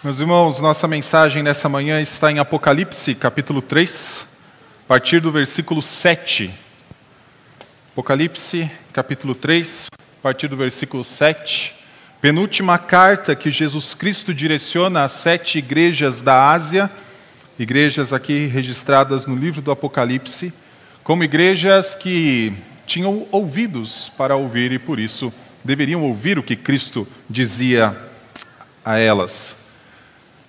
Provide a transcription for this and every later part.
Meus irmãos, nossa mensagem nessa manhã está em Apocalipse, capítulo 3, a partir do versículo 7. Apocalipse, capítulo 3, a partir do versículo 7. Penúltima carta que Jesus Cristo direciona às sete igrejas da Ásia, igrejas aqui registradas no livro do Apocalipse, como igrejas que tinham ouvidos para ouvir e por isso deveriam ouvir o que Cristo dizia a elas.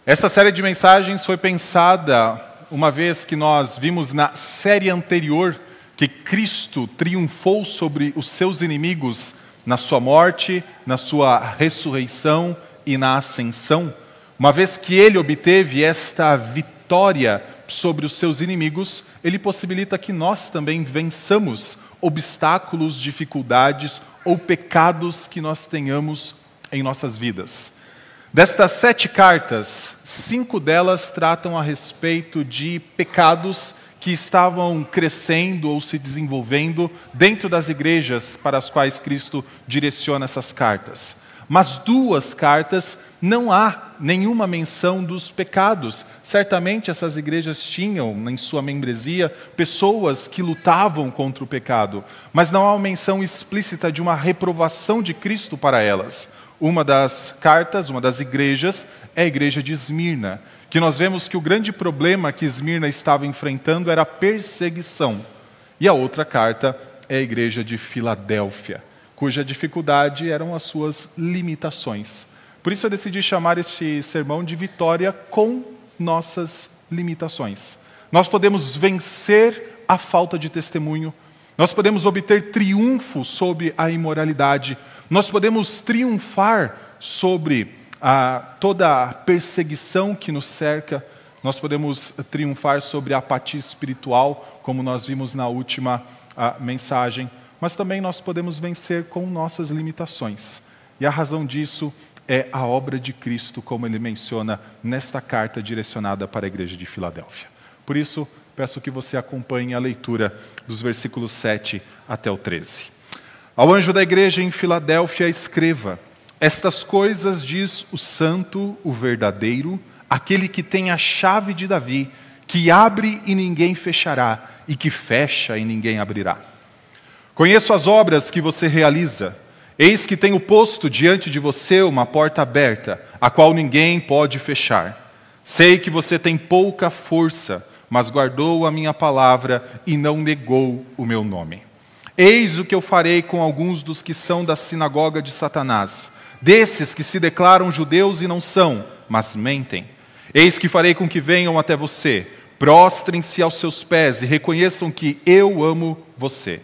Essa série de mensagens foi pensada uma vez que nós vimos na série anterior que Cristo triunfou sobre os seus inimigos na sua morte, na sua ressurreição e na ascensão. Uma vez que ele obteve esta vitória sobre os seus inimigos, ele possibilita que nós também vençamos obstáculos, dificuldades ou pecados que nós tenhamos em nossas vidas. Destas sete cartas, cinco delas tratam a respeito de pecados que estavam crescendo ou se desenvolvendo dentro das igrejas para as quais Cristo direciona essas cartas. Mas duas cartas não há nenhuma menção dos pecados. Certamente essas igrejas tinham em sua membresia pessoas que lutavam contra o pecado, mas não há uma menção explícita de uma reprovação de Cristo para elas. Uma das cartas, uma das igrejas, é a igreja de Esmirna, que nós vemos que o grande problema que Esmirna estava enfrentando era a perseguição. E a outra carta é a igreja de Filadélfia, cuja dificuldade eram as suas limitações. Por isso eu decidi chamar este sermão de Vitória com nossas limitações. Nós podemos vencer a falta de testemunho, nós podemos obter triunfo sobre a imoralidade, nós podemos triunfar sobre a, toda a perseguição que nos cerca, nós podemos triunfar sobre a apatia espiritual, como nós vimos na última mensagem, mas também nós podemos vencer com nossas limitações. E a razão disso é a obra de Cristo, como ele menciona nesta carta direcionada para a igreja de Filadélfia. Por isso, peço que você acompanhe a leitura dos versículos 7 até o 13. Ao anjo da igreja em Filadélfia, escreva: Estas coisas diz o santo, o verdadeiro, aquele que tem a chave de Davi, que abre e ninguém fechará, e que fecha e ninguém abrirá. Conheço as obras que você realiza. Eis que tenho posto diante de você uma porta aberta, a qual ninguém pode fechar. Sei que você tem pouca força, mas guardou a minha palavra e não negou o meu nome. Eis o que eu farei com alguns dos que são da sinagoga de Satanás, desses que se declaram judeus e não são, mas mentem. Eis que farei com que venham até você, prostrem-se aos seus pés e reconheçam que eu amo você.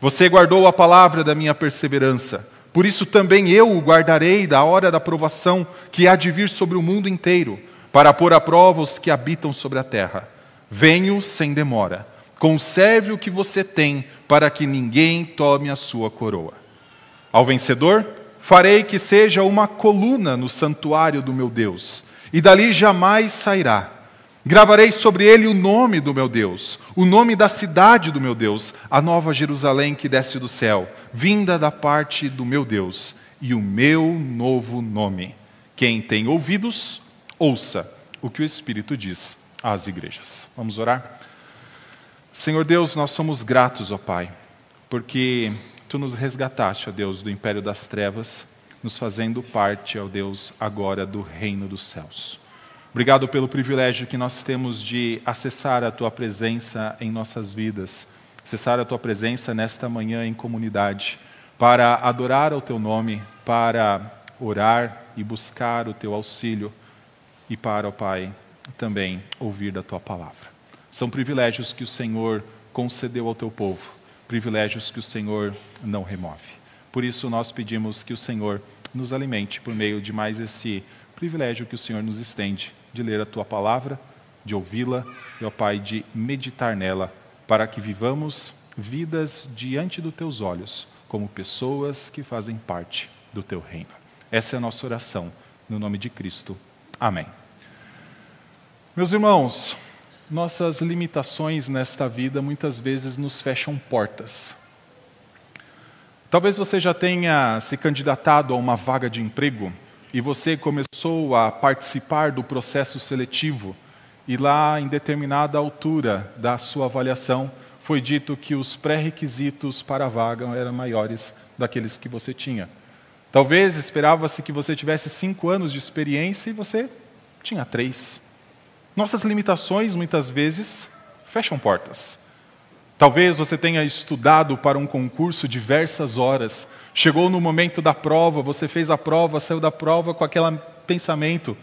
Você guardou a palavra da minha perseverança, por isso também eu o guardarei da hora da provação que há de vir sobre o mundo inteiro, para pôr à prova os que habitam sobre a terra. Venho sem demora. Conserve o que você tem, para que ninguém tome a sua coroa. Ao vencedor, farei que seja uma coluna no santuário do meu Deus, e dali jamais sairá. Gravarei sobre ele o nome do meu Deus, o nome da cidade do meu Deus, a nova Jerusalém que desce do céu, vinda da parte do meu Deus, e o meu novo nome. Quem tem ouvidos, ouça o que o Espírito diz às igrejas. Vamos orar? Senhor Deus, nós somos gratos, ó Pai, porque Tu nos resgataste, ó Deus, do império das trevas, nos fazendo parte, ó Deus, agora do reino dos céus. Obrigado pelo privilégio que nós temos de acessar a Tua presença em nossas vidas, acessar a Tua presença nesta manhã em comunidade, para adorar ao Teu nome, para orar e buscar o Teu auxílio e para, ó Pai, também ouvir da Tua palavra. São privilégios que o Senhor concedeu ao teu povo, privilégios que o Senhor não remove. Por isso, nós pedimos que o Senhor nos alimente por meio de mais esse privilégio que o Senhor nos estende de ler a tua palavra, de ouvi-la e, ó Pai, de meditar nela, para que vivamos vidas diante dos teus olhos, como pessoas que fazem parte do teu reino. Essa é a nossa oração, no nome de Cristo. Amém. Meus irmãos, nossas limitações nesta vida muitas vezes nos fecham portas. Talvez você já tenha se candidatado a uma vaga de emprego e você começou a participar do processo seletivo, e lá em determinada altura da sua avaliação foi dito que os pré-requisitos para a vaga eram maiores daqueles que você tinha. Talvez esperava-se que você tivesse cinco anos de experiência e você tinha três. Nossas limitações, muitas vezes, fecham portas. Talvez você tenha estudado para um concurso diversas horas, chegou no momento da prova, você fez a prova, saiu da prova com aquele pensamento: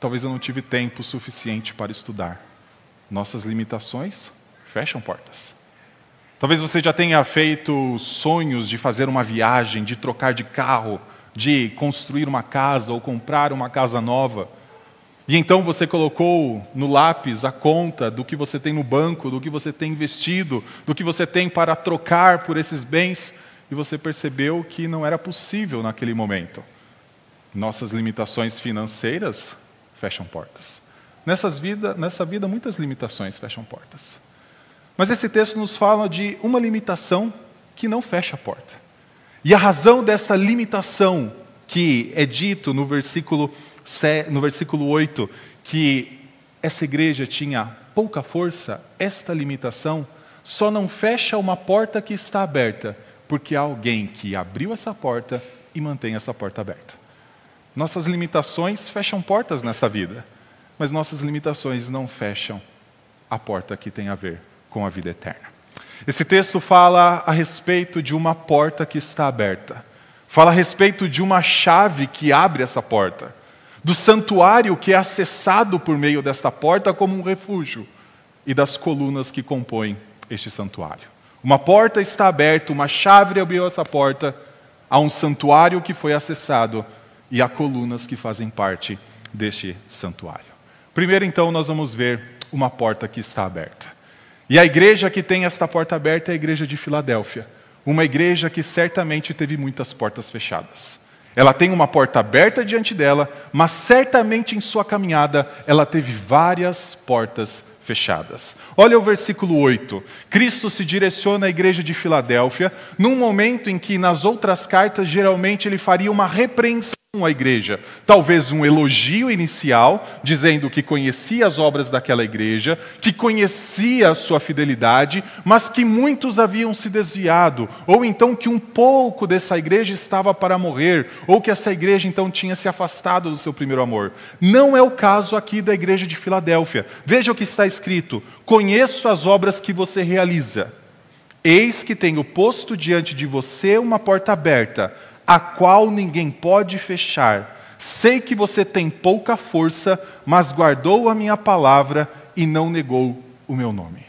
talvez eu não tive tempo suficiente para estudar. Nossas limitações fecham portas. Talvez você já tenha feito sonhos de fazer uma viagem, de trocar de carro, de construir uma casa ou comprar uma casa nova. E então você colocou no lápis a conta do que você tem no banco, do que você tem investido, do que você tem para trocar por esses bens, e você percebeu que não era possível naquele momento. Nossas limitações financeiras fecham portas. Nessas vida, nessa vida, muitas limitações fecham portas. Mas esse texto nos fala de uma limitação que não fecha a porta. E a razão dessa limitação, que é dito no versículo, no versículo 8, que essa igreja tinha pouca força, esta limitação só não fecha uma porta que está aberta, porque há alguém que abriu essa porta e mantém essa porta aberta. Nossas limitações fecham portas nessa vida, mas nossas limitações não fecham a porta que tem a ver com a vida eterna. Esse texto fala a respeito de uma porta que está aberta. Fala a respeito de uma chave que abre essa porta. Do santuário que é acessado por meio desta porta como um refúgio. E das colunas que compõem este santuário. Uma porta está aberta, uma chave abriu essa porta. Há um santuário que foi acessado e há colunas que fazem parte deste santuário. Primeiro, então, nós vamos ver uma porta que está aberta. E a igreja que tem esta porta aberta é a igreja de Filadélfia, uma igreja que certamente teve muitas portas fechadas. Ela tem uma porta aberta diante dela, mas certamente em sua caminhada ela teve várias portas fechadas. Olha o versículo 8. Cristo se direciona à igreja de Filadélfia num momento em que nas outras cartas geralmente ele faria uma repreensão à igreja. Talvez um elogio inicial, dizendo que conhecia as obras daquela igreja, que conhecia a sua fidelidade, mas que muitos haviam se desviado, ou então que um pouco dessa igreja estava para morrer, ou que essa igreja então tinha se afastado do seu primeiro amor. Não é o caso aqui da igreja de Filadélfia. Veja o que está escrito: Conheço as obras que você realiza. Eis que tenho posto diante de você uma porta aberta a qual ninguém pode fechar. Sei que você tem pouca força, mas guardou a minha palavra e não negou o meu nome.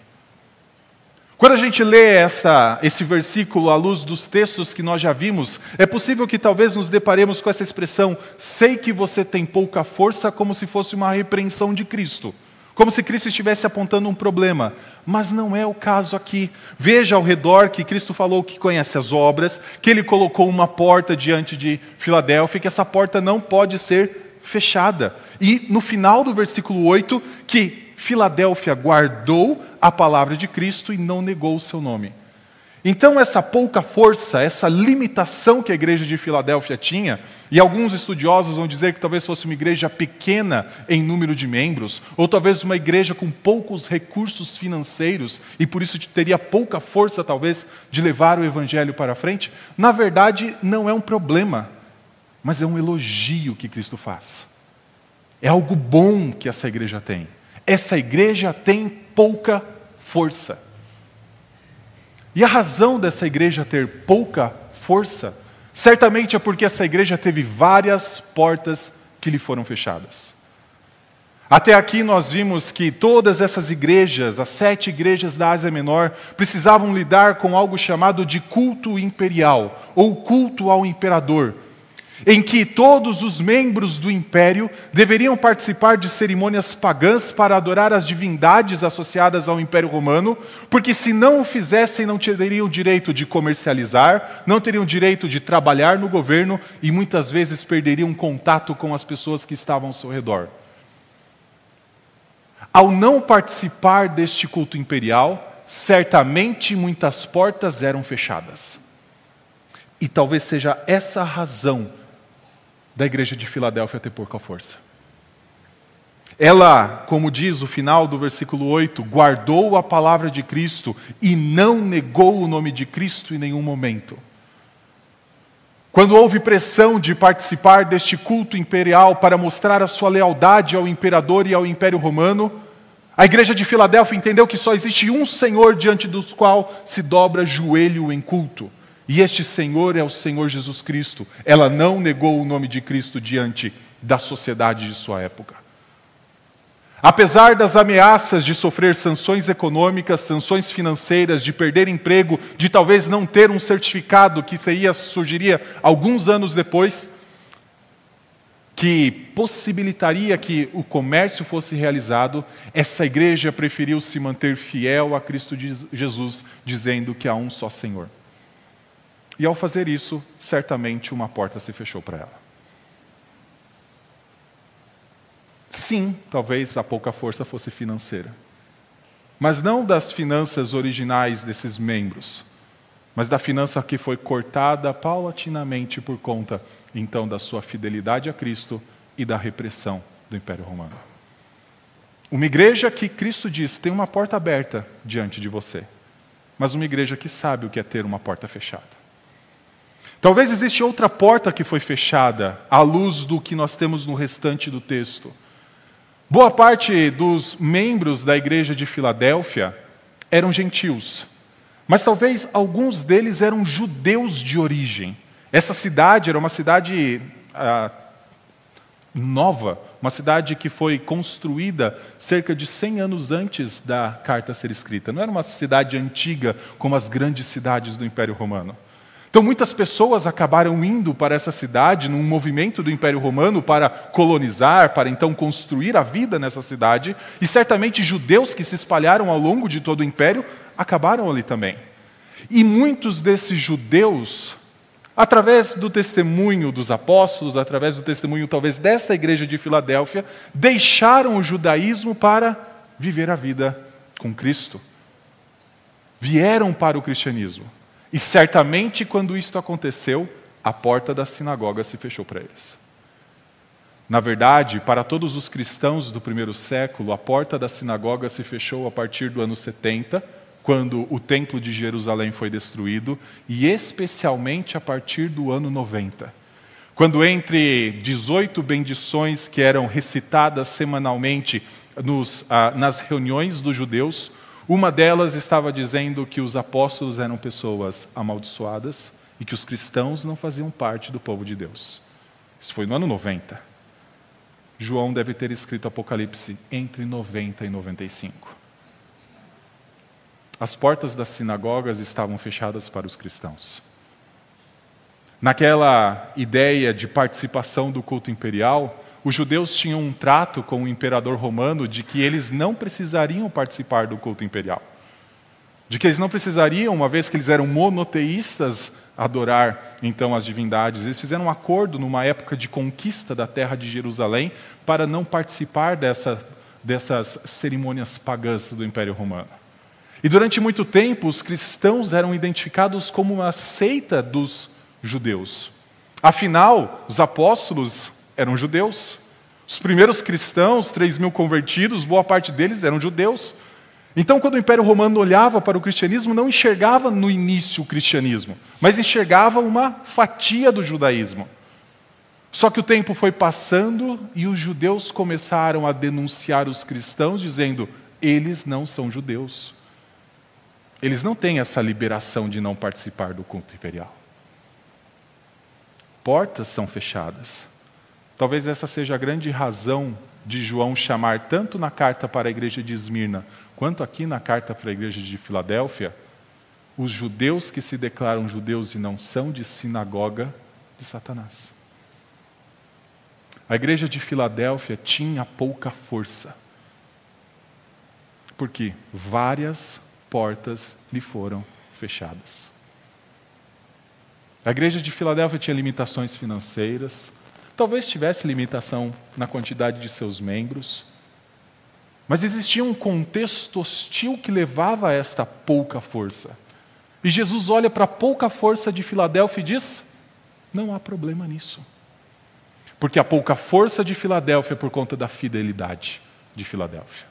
Quando a gente lê essa, esse versículo à luz dos textos que nós já vimos, é possível que talvez nos deparemos com essa expressão, sei que você tem pouca força, como se fosse uma repreensão de Cristo. Como se Cristo estivesse apontando um problema. Mas não é o caso aqui. Veja ao redor que Cristo falou que conhece as obras, que ele colocou uma porta diante de Filadélfia, que essa porta não pode ser fechada. E no final do versículo 8, que Filadélfia guardou a palavra de Cristo e não negou o seu nome. Então, essa pouca força, essa limitação que a igreja de Filadélfia tinha, e alguns estudiosos vão dizer que talvez fosse uma igreja pequena em número de membros, ou talvez uma igreja com poucos recursos financeiros, e por isso teria pouca força, talvez, de levar o evangelho para frente, na verdade, não é um problema, mas é um elogio que Cristo faz. É algo bom que essa igreja tem. Essa igreja tem pouca força. E a razão dessa igreja ter pouca força, certamente é porque essa igreja teve várias portas que lhe foram fechadas. Até aqui nós vimos que todas essas igrejas, as sete igrejas da Ásia Menor, precisavam lidar com algo chamado de culto imperial, ou culto ao imperador, em que todos os membros do império deveriam participar de cerimônias pagãs para adorar as divindades associadas ao Império Romano, porque se não o fizessem, não teriam direito de comercializar, não teriam direito de trabalhar no governo e muitas vezes perderiam contato com as pessoas que estavam ao seu redor. Ao não participar deste culto imperial, certamente muitas portas eram fechadas. E talvez seja essa a razão da igreja de Filadélfia ter pouca força. Ela, como diz o final do versículo 8, guardou a palavra de Cristo e não negou o nome de Cristo em nenhum momento. Quando houve pressão de participar deste culto imperial para mostrar a sua lealdade ao imperador e ao Império Romano, a igreja de Filadélfia entendeu que só existe um Senhor diante do qual se dobra joelho em culto. E este Senhor é o Senhor Jesus Cristo. Ela não negou o nome de Cristo diante da sociedade de sua época. Apesar das ameaças de sofrer sanções econômicas, sanções financeiras, de perder emprego, de talvez não ter um certificado que seria, surgiria alguns anos depois, que possibilitaria que o comércio fosse realizado, essa igreja preferiu se manter fiel a Cristo Jesus, dizendo que há um só Senhor. E ao fazer isso, certamente uma porta se fechou para ela. Sim, talvez a pouca força fosse financeira. Mas não das finanças originais desses membros, mas da finança que foi cortada paulatinamente por conta, então, da sua fidelidade a Cristo e da repressão do Império Romano. Uma igreja que Cristo diz tem uma porta aberta diante de você, mas uma igreja que sabe o que é ter uma porta fechada. Talvez exista outra porta que foi fechada, à luz do que nós temos no restante do texto. Boa parte dos membros da igreja de Filadélfia eram gentios, mas talvez alguns deles eram judeus de origem. Essa cidade era uma cidade ah, nova, uma cidade que foi construída cerca de 100 anos antes da carta ser escrita. Não era uma cidade antiga como as grandes cidades do Império Romano. Então, muitas pessoas acabaram indo para essa cidade, num movimento do Império Romano para colonizar, para então construir a vida nessa cidade, e certamente judeus que se espalharam ao longo de todo o império acabaram ali também. E muitos desses judeus, através do testemunho dos apóstolos, através do testemunho talvez desta igreja de Filadélfia, deixaram o judaísmo para viver a vida com Cristo. Vieram para o cristianismo. E certamente, quando isto aconteceu, a porta da sinagoga se fechou para eles. Na verdade, para todos os cristãos do primeiro século, a porta da sinagoga se fechou a partir do ano 70, quando o templo de Jerusalém foi destruído, e especialmente a partir do ano 90. Quando, entre 18 bendições que eram recitadas semanalmente nos, ah, nas reuniões dos judeus, uma delas estava dizendo que os apóstolos eram pessoas amaldiçoadas e que os cristãos não faziam parte do povo de Deus. Isso foi no ano 90. João deve ter escrito Apocalipse entre 90 e 95. As portas das sinagogas estavam fechadas para os cristãos. Naquela ideia de participação do culto imperial, os judeus tinham um trato com o imperador romano de que eles não precisariam participar do culto imperial. De que eles não precisariam, uma vez que eles eram monoteístas, adorar então as divindades. Eles fizeram um acordo numa época de conquista da terra de Jerusalém para não participar dessa, dessas cerimônias pagãs do Império Romano. E durante muito tempo, os cristãos eram identificados como uma seita dos judeus. Afinal, os apóstolos eram judeus. Os primeiros cristãos, 3 mil convertidos, boa parte deles eram judeus. Então, quando o Império Romano olhava para o cristianismo, não enxergava no início o cristianismo, mas enxergava uma fatia do judaísmo. Só que o tempo foi passando e os judeus começaram a denunciar os cristãos, dizendo: eles não são judeus. Eles não têm essa liberação de não participar do culto imperial. Portas são fechadas. Talvez essa seja a grande razão de João chamar, tanto na carta para a igreja de Esmirna, quanto aqui na carta para a igreja de Filadélfia, os judeus que se declaram judeus e não são de sinagoga de Satanás. A igreja de Filadélfia tinha pouca força, porque várias portas lhe foram fechadas. A igreja de Filadélfia tinha limitações financeiras, Talvez tivesse limitação na quantidade de seus membros, mas existia um contexto hostil que levava a esta pouca força. E Jesus olha para a pouca força de Filadélfia e diz: não há problema nisso. porque há pouca força de Filadélfia por conta da fidelidade de Filadélfia.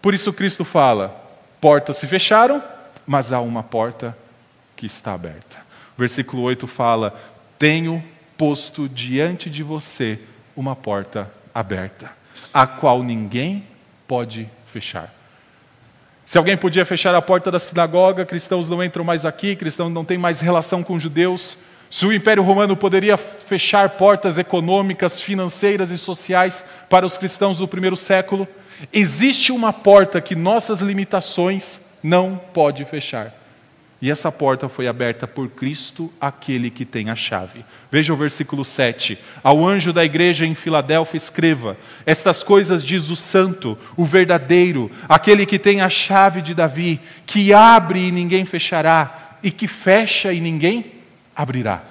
Por isso Cristo fala: portas se fecharam, mas há uma porta que está aberta. Versículo 8 fala: Tenho posto diante de você uma porta aberta, a qual ninguém pode fechar. Se alguém podia fechar a porta da sinagoga, cristãos não entram mais aqui, cristãos não têm mais relação com judeus. Se o Império Romano poderia fechar portas econômicas, financeiras e sociais para os cristãos do primeiro século, existe uma porta que nossas limitações não pode fechar. E essa porta foi aberta por Cristo, aquele que tem a chave. Veja o versículo 7. Ao anjo da igreja em Filadélfia, escreva: Estas coisas diz o santo, o verdadeiro, aquele que tem a chave de Davi, que abre e ninguém fechará, e que fecha e ninguém abrirá.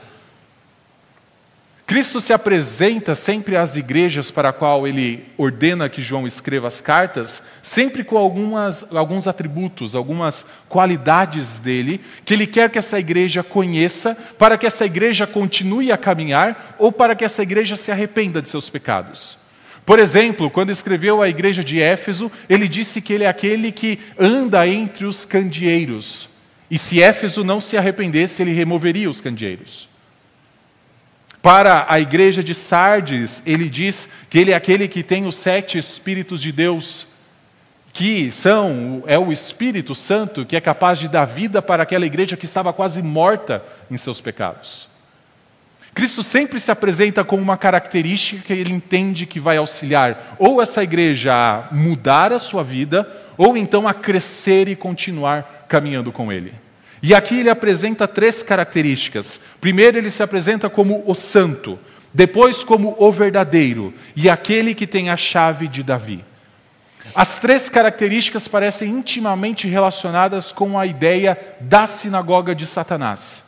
Cristo se apresenta sempre às igrejas para a qual ele ordena que João escreva as cartas, sempre com algumas, alguns atributos, algumas qualidades dele, que ele quer que essa igreja conheça, para que essa igreja continue a caminhar ou para que essa igreja se arrependa de seus pecados. Por exemplo, quando escreveu a igreja de Éfeso, ele disse que ele é aquele que anda entre os candeeiros. E se Éfeso não se arrependesse, ele removeria os candeeiros. Para a igreja de Sardes, ele diz que ele é aquele que tem os sete Espíritos de Deus, que são, é o Espírito Santo que é capaz de dar vida para aquela igreja que estava quase morta em seus pecados. Cristo sempre se apresenta com uma característica que ele entende que vai auxiliar ou essa igreja a mudar a sua vida, ou então a crescer e continuar caminhando com ele. E aqui ele apresenta três características. Primeiro, ele se apresenta como o santo, depois, como o verdadeiro e aquele que tem a chave de Davi. As três características parecem intimamente relacionadas com a ideia da sinagoga de Satanás.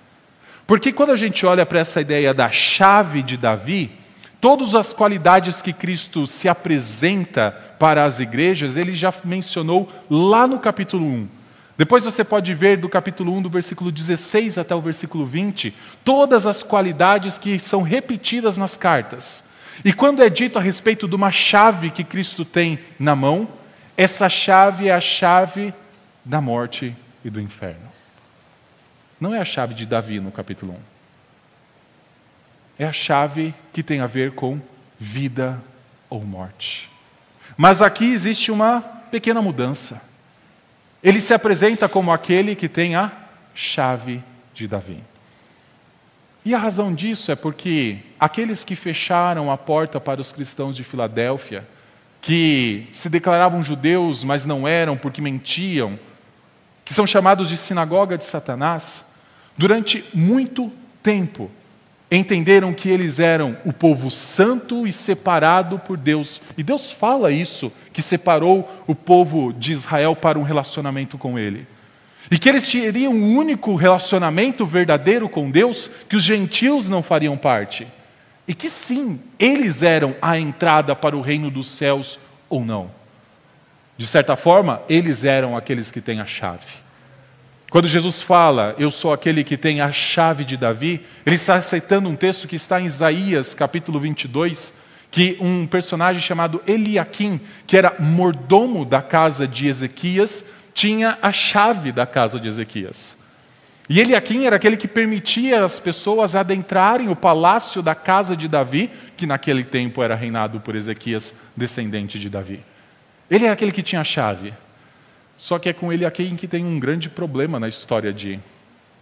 Porque quando a gente olha para essa ideia da chave de Davi, todas as qualidades que Cristo se apresenta para as igrejas, ele já mencionou lá no capítulo 1. Depois você pode ver do capítulo 1, do versículo 16 até o versículo 20, todas as qualidades que são repetidas nas cartas. E quando é dito a respeito de uma chave que Cristo tem na mão, essa chave é a chave da morte e do inferno. Não é a chave de Davi no capítulo 1. É a chave que tem a ver com vida ou morte. Mas aqui existe uma pequena mudança. Ele se apresenta como aquele que tem a chave de Davi. E a razão disso é porque aqueles que fecharam a porta para os cristãos de Filadélfia, que se declaravam judeus, mas não eram porque mentiam, que são chamados de sinagoga de Satanás, durante muito tempo entenderam que eles eram o povo santo e separado por Deus. E Deus fala isso, que separou o povo de Israel para um relacionamento com Ele. E que eles teriam um único relacionamento verdadeiro com Deus, que os gentios não fariam parte. E que sim, eles eram a entrada para o reino dos céus ou não. De certa forma, eles eram aqueles que têm a chave. Quando Jesus fala, eu sou aquele que tem a chave de Davi, ele está aceitando um texto que está em Isaías, capítulo 22, que um personagem chamado Eliakim, que era mordomo da casa de Ezequias, tinha a chave da casa de Ezequias. E Eliakim era aquele que permitia as pessoas adentrarem o palácio da casa de Davi, que naquele tempo era reinado por Ezequias, descendente de Davi. Ele era aquele que tinha a chave. Só que é com ele aqui que tem um grande problema na história de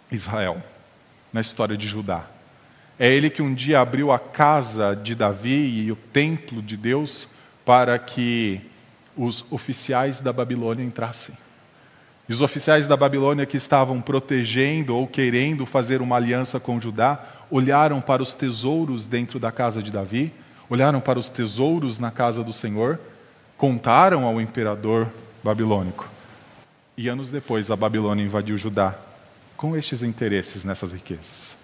Israel, na história de Judá. É ele que um dia abriu a casa de Davi e o templo de Deus para que os oficiais da Babilônia entrassem. E os oficiais da Babilônia que estavam protegendo ou querendo fazer uma aliança com Judá, olharam para os tesouros dentro da casa de Davi, olharam para os tesouros na casa do Senhor, contaram ao imperador babilônico. E anos depois, a Babilônia invadiu Judá com estes interesses nessas riquezas.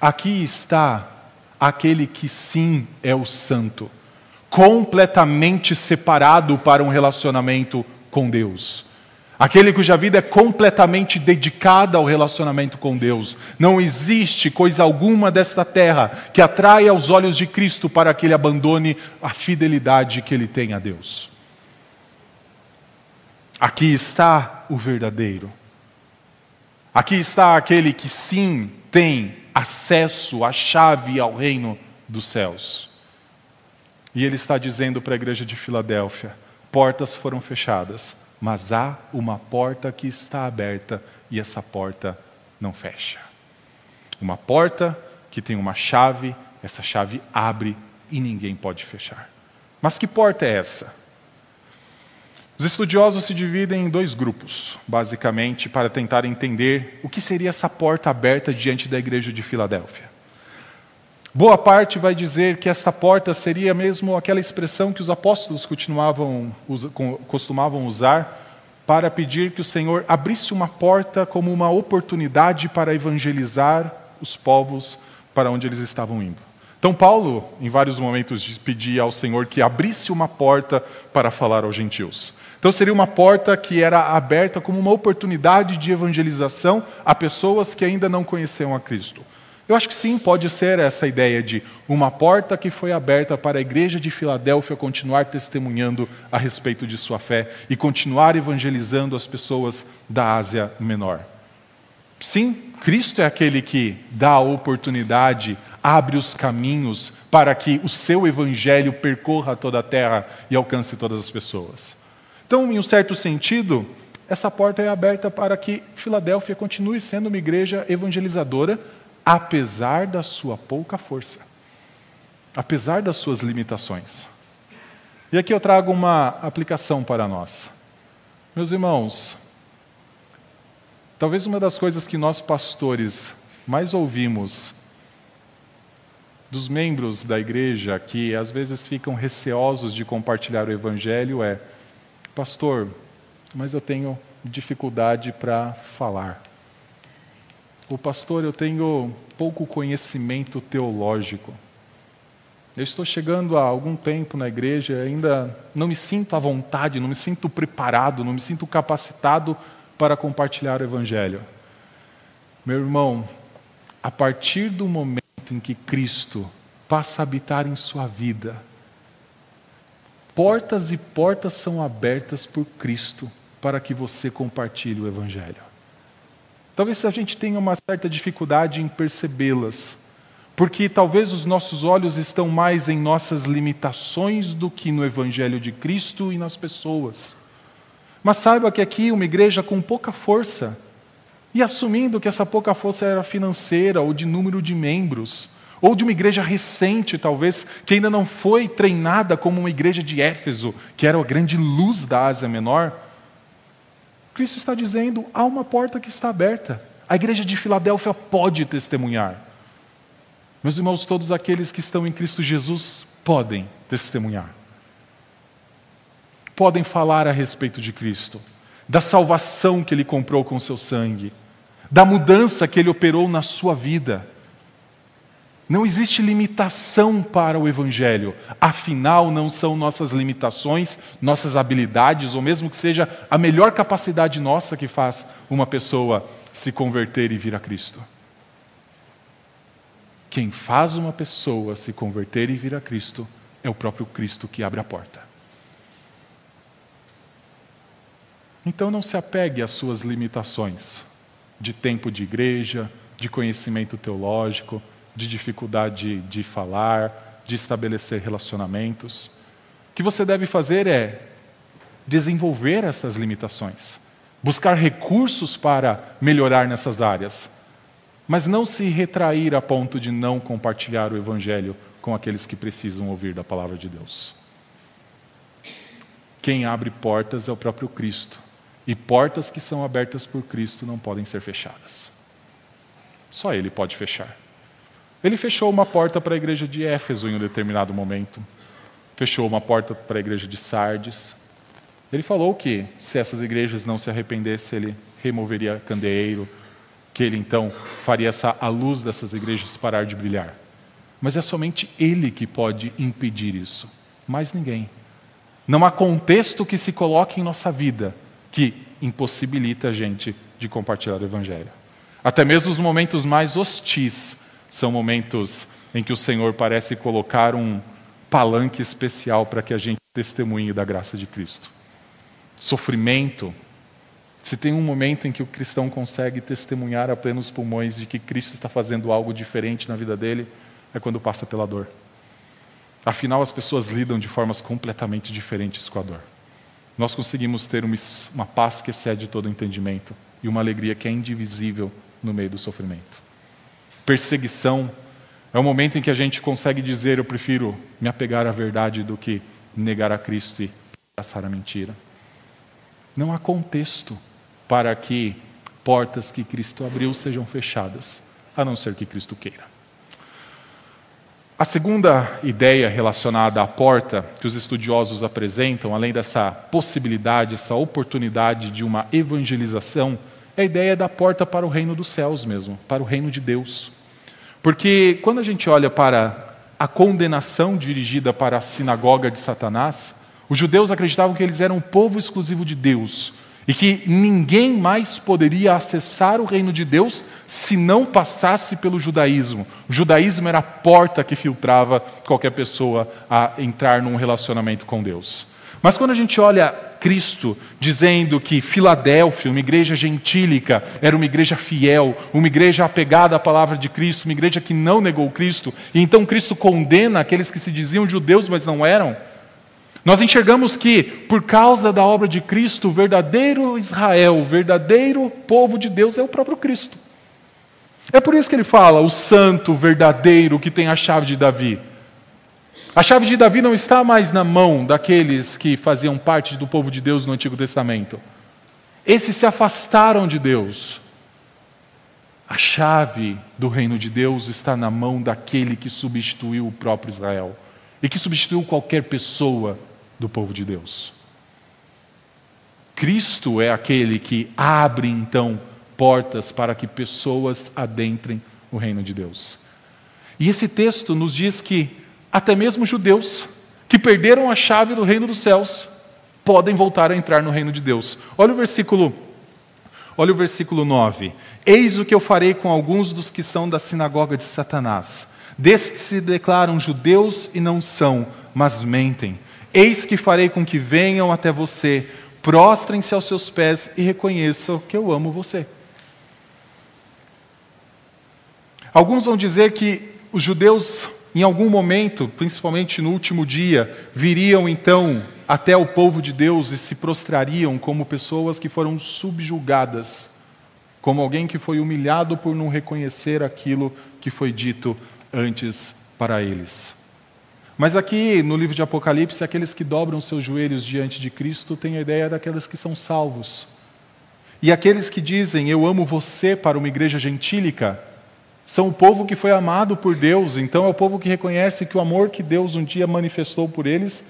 Aqui está aquele que sim é o santo, completamente separado para um relacionamento com Deus. Aquele cuja vida é completamente dedicada ao relacionamento com Deus. Não existe coisa alguma desta terra que atraia os olhos de Cristo para que ele abandone a fidelidade que ele tem a Deus. Aqui está o verdadeiro. Aqui está aquele que sim tem acesso à chave ao reino dos céus. E ele está dizendo para a igreja de Filadélfia: portas foram fechadas, mas há uma porta que está aberta e essa porta não fecha. Uma porta que tem uma chave, essa chave abre e ninguém pode fechar. Mas que porta é essa? Os estudiosos se dividem em dois grupos, basicamente, para tentar entender o que seria essa porta aberta diante da igreja de Filadélfia. Boa parte vai dizer que esta porta seria mesmo aquela expressão que os apóstolos continuavam, costumavam usar para pedir que o Senhor abrisse uma porta como uma oportunidade para evangelizar os povos para onde eles estavam indo. Então, Paulo, em vários momentos, pedia ao Senhor que abrisse uma porta para falar aos gentios. Então, seria uma porta que era aberta como uma oportunidade de evangelização a pessoas que ainda não conheciam a Cristo. Eu acho que sim, pode ser essa ideia de uma porta que foi aberta para a igreja de Filadélfia continuar testemunhando a respeito de sua fé e continuar evangelizando as pessoas da Ásia Menor. Sim, Cristo é aquele que dá a oportunidade, abre os caminhos para que o seu evangelho percorra toda a terra e alcance todas as pessoas. Então, em um certo sentido, essa porta é aberta para que Filadélfia continue sendo uma igreja evangelizadora apesar da sua pouca força, apesar das suas limitações. E aqui eu trago uma aplicação para nós. Meus irmãos, talvez uma das coisas que nós pastores mais ouvimos dos membros da igreja que às vezes ficam receosos de compartilhar o evangelho é: Pastor, mas eu tenho dificuldade para falar. O pastor, eu tenho pouco conhecimento teológico. Eu estou chegando há algum tempo na igreja ainda não me sinto à vontade, não me sinto preparado, não me sinto capacitado para compartilhar o Evangelho. Meu irmão, a partir do momento em que Cristo passa a habitar em sua vida, portas e portas são abertas por Cristo para que você compartilhe o Evangelho. Talvez a gente tenha uma certa dificuldade em percebê-las, porque talvez os nossos olhos estão mais em nossas limitações do que no Evangelho de Cristo e nas pessoas. Mas saiba que aqui uma igreja com pouca força, e assumindo que essa pouca força era financeira ou de número de membros, ou de uma igreja recente, talvez, que ainda não foi treinada como uma igreja de Éfeso, que era a grande luz da Ásia Menor, Cristo está dizendo: há uma porta que está aberta. A igreja de Filadélfia pode testemunhar. Meus irmãos, todos aqueles que estão em Cristo Jesus podem testemunhar. Podem falar a respeito de Cristo, da salvação que Ele comprou com seu sangue, da mudança que Ele operou na sua vida não existe limitação para o Evangelho. Afinal, não são nossas limitações, nossas habilidades, ou mesmo que seja a melhor capacidade nossa que faz uma pessoa se converter e vir a Cristo. Quem faz uma pessoa se converter e vir a Cristo é o próprio Cristo que abre a porta. Então não se apegue às suas limitações de tempo de igreja, de conhecimento teológico, de dificuldade de falar, de estabelecer relacionamentos. O que você deve fazer é desenvolver essas limitações, buscar recursos para melhorar nessas áreas, mas não se retrair a ponto de não compartilhar o Evangelho com aqueles que precisam ouvir da palavra de Deus. Quem abre portas é o próprio Cristo, e portas que são abertas por Cristo não podem ser fechadas. Só Ele pode fechar. Ele fechou uma porta para a igreja de Éfeso em um determinado momento. Fechou uma porta para a igreja de Sardes. Ele falou que se essas igrejas não se arrependessem, ele removeria candeeiro, que ele então faria essa, a luz dessas igrejas parar de brilhar. Mas é somente ele que pode impedir isso, mais ninguém. Não há contexto que se coloque em nossa vida que impossibilita a gente de compartilhar o Evangelho. Até mesmo os momentos mais hostis são momentos em que o Senhor parece colocar um palanque especial para que a gente testemunhe da graça de Cristo. Sofrimento. Se tem um momento em que o cristão consegue testemunhar a plenos pulmões de que Cristo está fazendo algo diferente na vida dele, é quando passa pela dor. Afinal, as pessoas lidam de formas completamente diferentes com a dor. Nós conseguimos ter uma, paz que excede todo entendimento e uma alegria que é indivisível no meio do sofrimento. Perseguição é o momento em que a gente consegue dizer: Eu prefiro me apegar à verdade do que negar a Cristo e passar a mentira. Não há contexto para que portas que Cristo abriu sejam fechadas, a não ser que Cristo queira. A segunda ideia relacionada à porta que os estudiosos apresentam, além dessa possibilidade, essa oportunidade de uma evangelização, é a ideia da porta para o reino dos céus mesmo, para o reino de Deus. Porque quando a gente olha para a condenação dirigida para a sinagoga de Satanás, os judeus acreditavam que eles eram um povo exclusivo de Deus e que ninguém mais poderia acessar o reino de Deus se não passasse pelo judaísmo. O judaísmo era a porta que filtrava qualquer pessoa a entrar num relacionamento com Deus. Mas quando a gente olha Cristo dizendo que Filadélfia, uma igreja gentílica, era uma igreja fiel, uma igreja apegada à palavra de Cristo, uma igreja que não negou Cristo, e então Cristo condena aqueles que se diziam judeus, mas não eram. Nós enxergamos que, por causa da obra de Cristo, o verdadeiro Israel, o verdadeiro povo de Deus é o próprio Cristo. É por isso que ele fala, o santo verdadeiro que tem a chave de Davi. A chave de Davi não está mais na mão daqueles que faziam parte do povo de Deus no Antigo Testamento. Esses se afastaram de Deus. A chave do reino de Deus está na mão daquele que substituiu o próprio Israel e que substituiu qualquer pessoa do povo de Deus. Cristo é aquele que abre então portas para que pessoas adentrem o reino de Deus. E esse texto nos diz que até mesmo judeus que perderam a chave do reino dos céus podem voltar a entrar no reino de Deus. Olha o versículo Olha o versículo 9. Eis o que eu farei com alguns dos que são da sinagoga de Satanás, desses que se declaram judeus e não são, mas mentem. Eis que farei com que venham até você, prostrem-se aos seus pés e reconheçam que eu amo você. Alguns vão dizer que os judeus em algum momento, principalmente no último dia, viriam então até o povo de Deus e se prostrariam como pessoas que foram subjugadas, como alguém que foi humilhado por não reconhecer aquilo que foi dito antes para eles. Mas aqui no livro de Apocalipse, aqueles que dobram seus joelhos diante de Cristo têm a ideia daqueles que são salvos. E aqueles que dizem, Eu amo você, para uma igreja gentílica, são o povo que foi amado por Deus, então é o povo que reconhece que o amor que Deus um dia manifestou por eles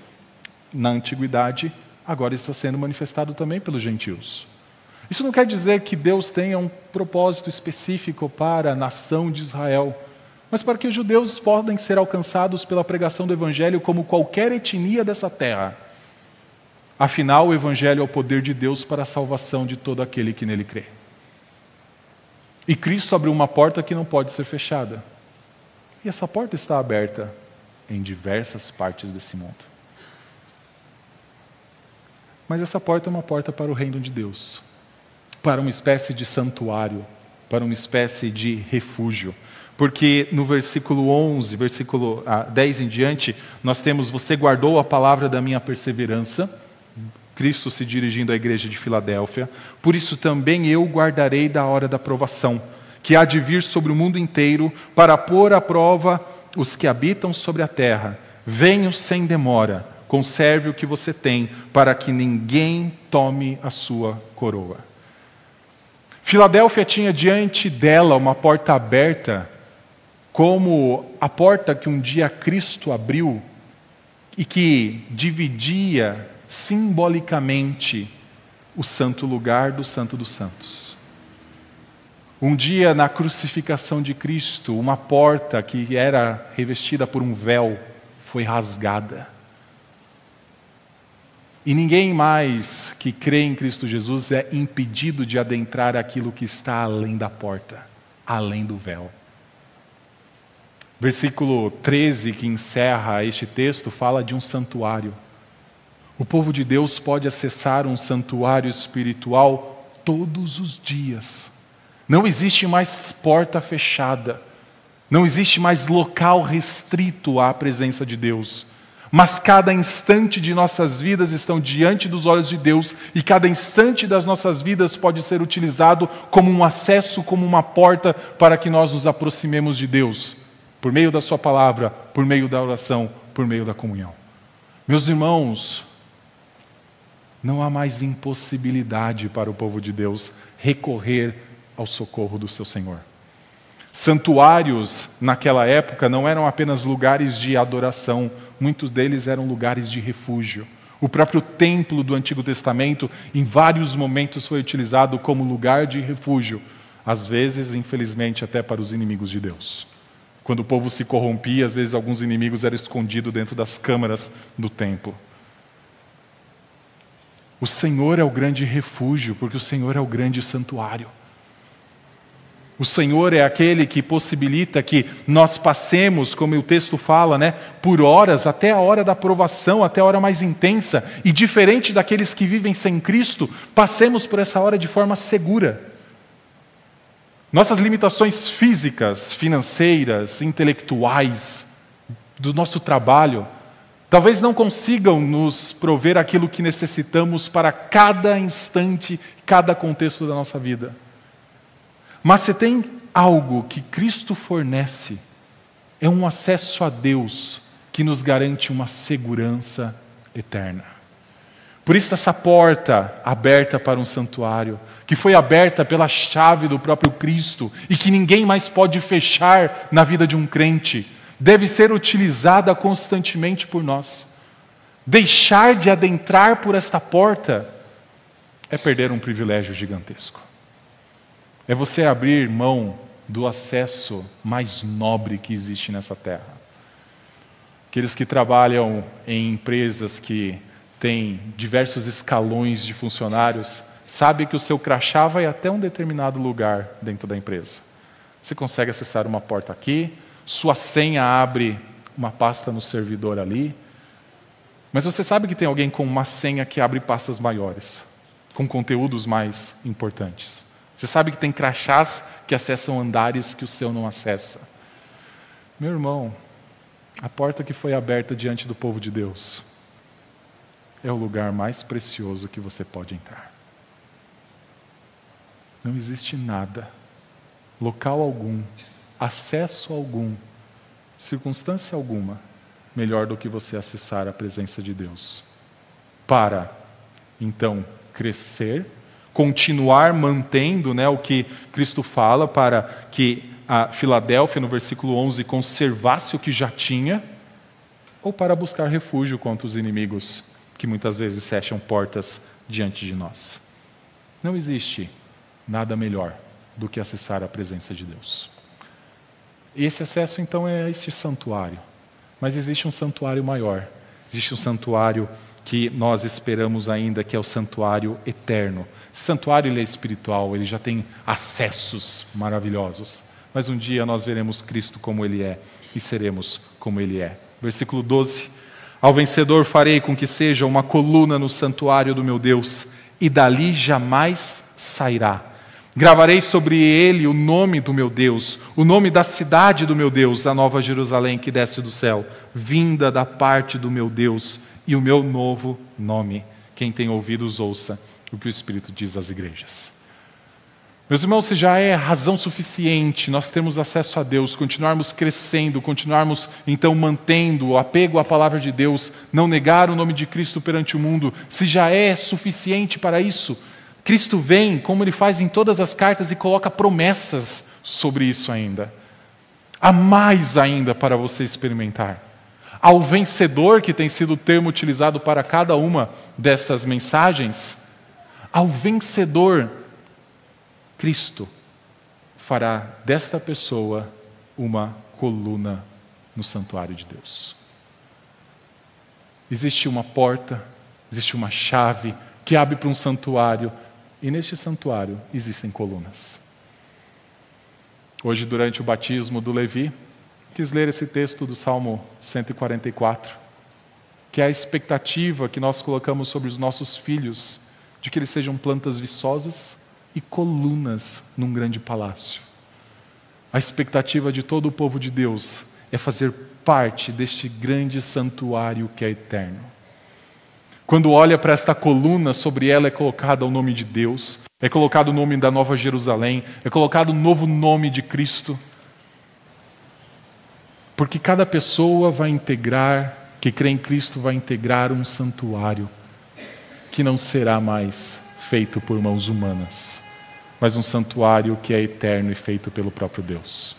na antiguidade, agora está sendo manifestado também pelos gentios. Isso não quer dizer que Deus tenha um propósito específico para a nação de Israel, mas para que os judeus podem ser alcançados pela pregação do Evangelho como qualquer etnia dessa terra. Afinal, o Evangelho é o poder de Deus para a salvação de todo aquele que nele crê. E Cristo abriu uma porta que não pode ser fechada. E essa porta está aberta em diversas partes desse mundo. Mas essa porta é uma porta para o reino de Deus, para uma espécie de santuário, para uma espécie de refúgio. Porque no versículo 11, versículo 10 ah, em diante, nós temos: Você guardou a palavra da minha perseverança Cristo se dirigindo à igreja de Filadélfia, por isso também eu guardarei da hora da provação, que há de vir sobre o mundo inteiro, para pôr à prova os que habitam sobre a terra. Venho sem demora, conserve o que você tem, para que ninguém tome a sua coroa. Filadélfia tinha diante dela uma porta aberta, como a porta que um dia Cristo abriu e que dividia simbolicamente o santo lugar do Santo dos Santos. Um dia, na crucificação de Cristo, uma porta que era revestida por um véu foi rasgada. E ninguém mais que crê em Cristo Jesus é impedido de adentrar aquilo que está além da porta, além do véu. Versículo 13, que encerra este texto, fala de um santuário. O povo de Deus pode acessar um santuário espiritual todos os dias. Não existe mais porta fechada. Não existe mais local restrito à presença de Deus. Mas cada instante de nossas vidas estão diante dos olhos de Deus e cada instante das nossas vidas pode ser utilizado como um acesso, como uma porta para que nós nos aproximemos de Deus por meio da Sua palavra, por meio da oração, por meio da comunhão. Meus irmãos, não há mais impossibilidade para o povo de Deus recorrer ao socorro do seu Senhor. Santuários, naquela época, não eram apenas lugares de adoração, muitos deles eram lugares de refúgio. O próprio templo do Antigo Testamento, em vários momentos, foi utilizado como lugar de refúgio, às vezes, infelizmente, até para os inimigos de Deus. Quando o povo se corrompia, às vezes alguns inimigos eram escondidos dentro das câmaras do templo. O Senhor é o grande refúgio, porque o Senhor é o grande santuário. O Senhor é aquele que possibilita que nós passemos, como o texto fala, né, por horas, até a hora da provação, até a hora mais intensa, e diferente daqueles que vivem sem Cristo, passemos por essa hora de forma segura. Nossas limitações físicas, financeiras, intelectuais, do nosso trabalho, talvez não consigam nos prover aquilo que necessitamos para cada instante, cada contexto da nossa vida. Mas se tem algo que Cristo fornece, é um acesso a Deus que nos garante uma segurança eterna. Por isso, essa porta aberta para um santuário, que foi aberta pela chave do próprio Cristo e que ninguém mais pode fechar na vida de um crente, deve ser utilizada constantemente por nós. Deixar de adentrar por esta porta é perder um privilégio gigantesco. É você abrir mão do acesso mais nobre que existe nessa terra. Aqueles que trabalham em empresas que têm diversos escalões de funcionários sabe que o seu crachá vai até um determinado lugar dentro da empresa. Você consegue acessar uma porta aqui, sua senha abre uma pasta no servidor ali, mas você sabe que tem alguém com uma senha que abre pastas maiores, com conteúdos mais importantes. Você sabe que tem crachás que acessam andares que o seu não acessa. Meu irmão, a porta que foi aberta diante do povo de Deus é o lugar mais precioso que você pode entrar. Não existe nada, local algum, acesso algum, circunstância alguma, melhor do que você acessar a presença de Deus. Para, então, crescer, continuar mantendo né, o que Cristo fala, para que a Filadélfia, no versículo 11, conservasse o que já tinha, ou para buscar refúgio contra os inimigos que muitas vezes fecham portas diante de nós. Não existe nada melhor do que acessar a presença de Deus. Esse acesso, então, é este santuário. Mas existe um santuário maior. Existe um santuário que nós esperamos ainda, que é o santuário eterno. Esse santuário ele é espiritual, ele já tem acessos maravilhosos. Mas um dia nós veremos Cristo como ele é e seremos como ele é. Versículo 12: Ao vencedor farei com que seja uma coluna no santuário do meu Deus, e dali jamais sairá Gravarei sobre ele o nome do meu Deus, o nome da cidade do meu Deus, a nova Jerusalém que desce do céu, vinda da parte do meu Deus, e o meu novo nome. Quem tem ouvidos, ouça o que o Espírito diz às igrejas. Meus irmãos, se já é razão suficiente nós termos acesso a Deus, continuarmos crescendo, continuarmos então mantendo o apego à palavra de Deus, não negar o nome de Cristo perante o mundo, se já é suficiente para isso, Cristo vem, como ele faz em todas as cartas, e coloca promessas sobre isso ainda. Há mais ainda para você experimentar. Ao vencedor, que tem sido o termo utilizado para cada uma destas mensagens, ao vencedor, Cristo fará desta pessoa uma coluna no santuário de Deus. Existe uma porta existe uma chave que abre para um santuário, e neste santuário existem colunas. Hoje, durante o batismo do Levi, quis ler esse texto do Salmo 144, que é a expectativa que nós colocamos sobre os nossos filhos de que eles sejam plantas viçosas e colunas num grande palácio. A expectativa de todo o povo de Deus é fazer parte deste grande santuário que é eterno. Quando olha para esta coluna, sobre ela é colocado o nome de Deus, é colocado o nome da Nova Jerusalém, é colocado o novo nome de Cristo. Porque cada pessoa vai integrar, que crê em Cristo, vai integrar um santuário que não será mais feito por mãos humanas, mas um santuário que é eterno e feito pelo próprio Deus.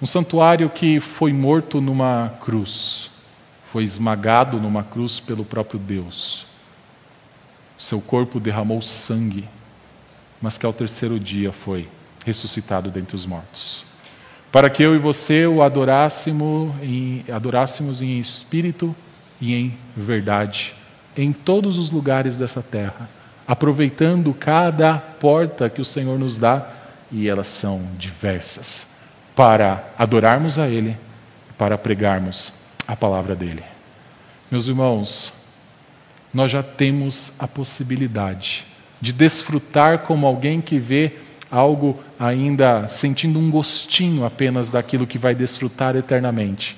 Um santuário que foi morto numa cruz, foi esmagado numa cruz pelo próprio Deus. Seu corpo derramou sangue, mas que ao terceiro dia foi ressuscitado dentre os mortos. Para que eu e você o adorássemos em, adorássemos em espírito e em verdade, em todos os lugares dessa terra, aproveitando cada porta que o Senhor nos dá, e elas são diversas para adorarmos a Ele, para pregarmos a palavra dEle. Meus irmãos, nós já temos a possibilidade de desfrutar como alguém que vê algo ainda sentindo um gostinho apenas daquilo que vai desfrutar eternamente.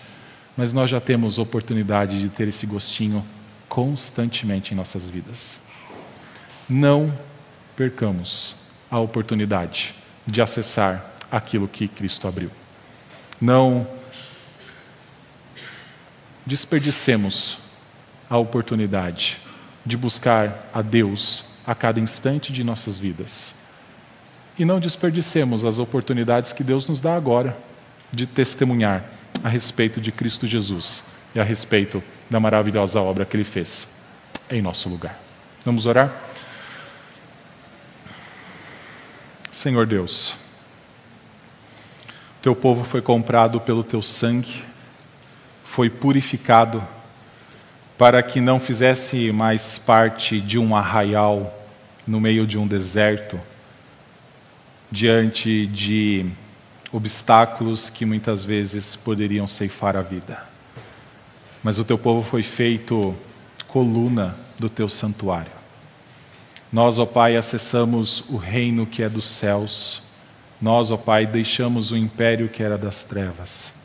Mas nós já temos oportunidade de ter esse gostinho constantemente em nossas vidas. Não percamos a oportunidade de acessar aquilo que Cristo abriu. Não desperdicemos a oportunidade de buscar a Deus a cada instante de nossas vidas. E não desperdicemos as oportunidades que Deus nos dá agora de testemunhar a respeito de Cristo Jesus e a respeito da maravilhosa obra que Ele fez em nosso lugar. Vamos orar? Senhor Deus, teu povo foi comprado pelo teu sangue, foi purificado para que não fizesse mais parte de um arraial no meio de um deserto, diante de obstáculos que muitas vezes poderiam ceifar a vida. Mas o teu povo foi feito coluna do teu santuário. Nós, ó Pai, acessamos o reino que é dos céus nós, ó Pai, deixamos o império que era das trevas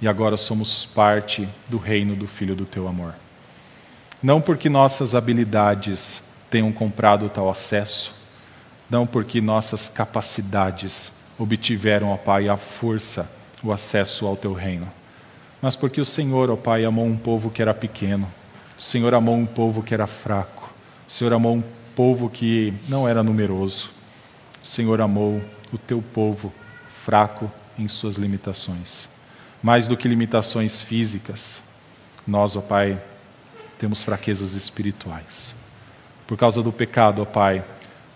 e agora somos parte do reino do Filho do Teu amor. Não porque nossas habilidades tenham comprado tal acesso, não porque nossas capacidades obtiveram, ó Pai, a força, o acesso ao Teu reino, mas porque o Senhor, ó Pai, amou um povo que era pequeno, o Senhor amou um povo que era fraco, o Senhor amou um povo que não era numeroso, o Senhor amou o teu povo fraco em suas limitações. Mais do que limitações físicas, nós, ó Pai, temos fraquezas espirituais. Por causa do pecado, ó Pai,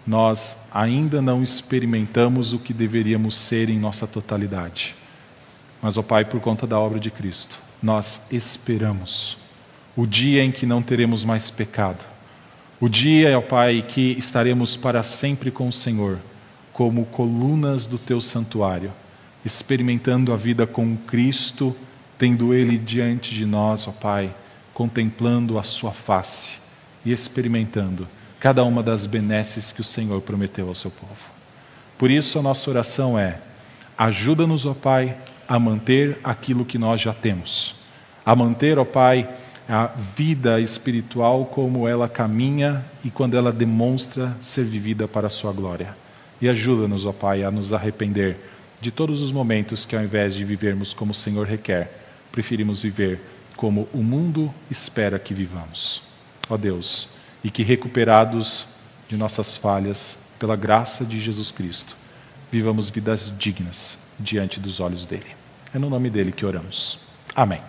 nós ainda não experimentamos o que deveríamos ser em nossa totalidade. Mas, ó Pai, por conta da obra de Cristo, nós esperamos o dia em que não teremos mais pecado. O dia, ó Pai, que estaremos para sempre com o Senhor como colunas do teu santuário, experimentando a vida com Cristo, tendo Ele diante de nós, ó Pai, contemplando a Sua face e experimentando cada uma das benesses que o Senhor prometeu ao seu povo. Por isso, a nossa oração é: ajuda-nos, ó Pai, a manter aquilo que nós já temos, a manter, ó Pai, a vida espiritual como ela caminha e quando ela demonstra ser vivida para a Sua glória. E ajuda-nos, ó Pai, a nos arrepender de todos os momentos que, ao invés de vivermos como o Senhor requer, preferimos viver como o mundo espera que vivamos. Ó Deus, e que recuperados de nossas falhas, pela graça de Jesus Cristo, vivamos vidas dignas diante dos olhos dele. É no nome dele que oramos. Amém.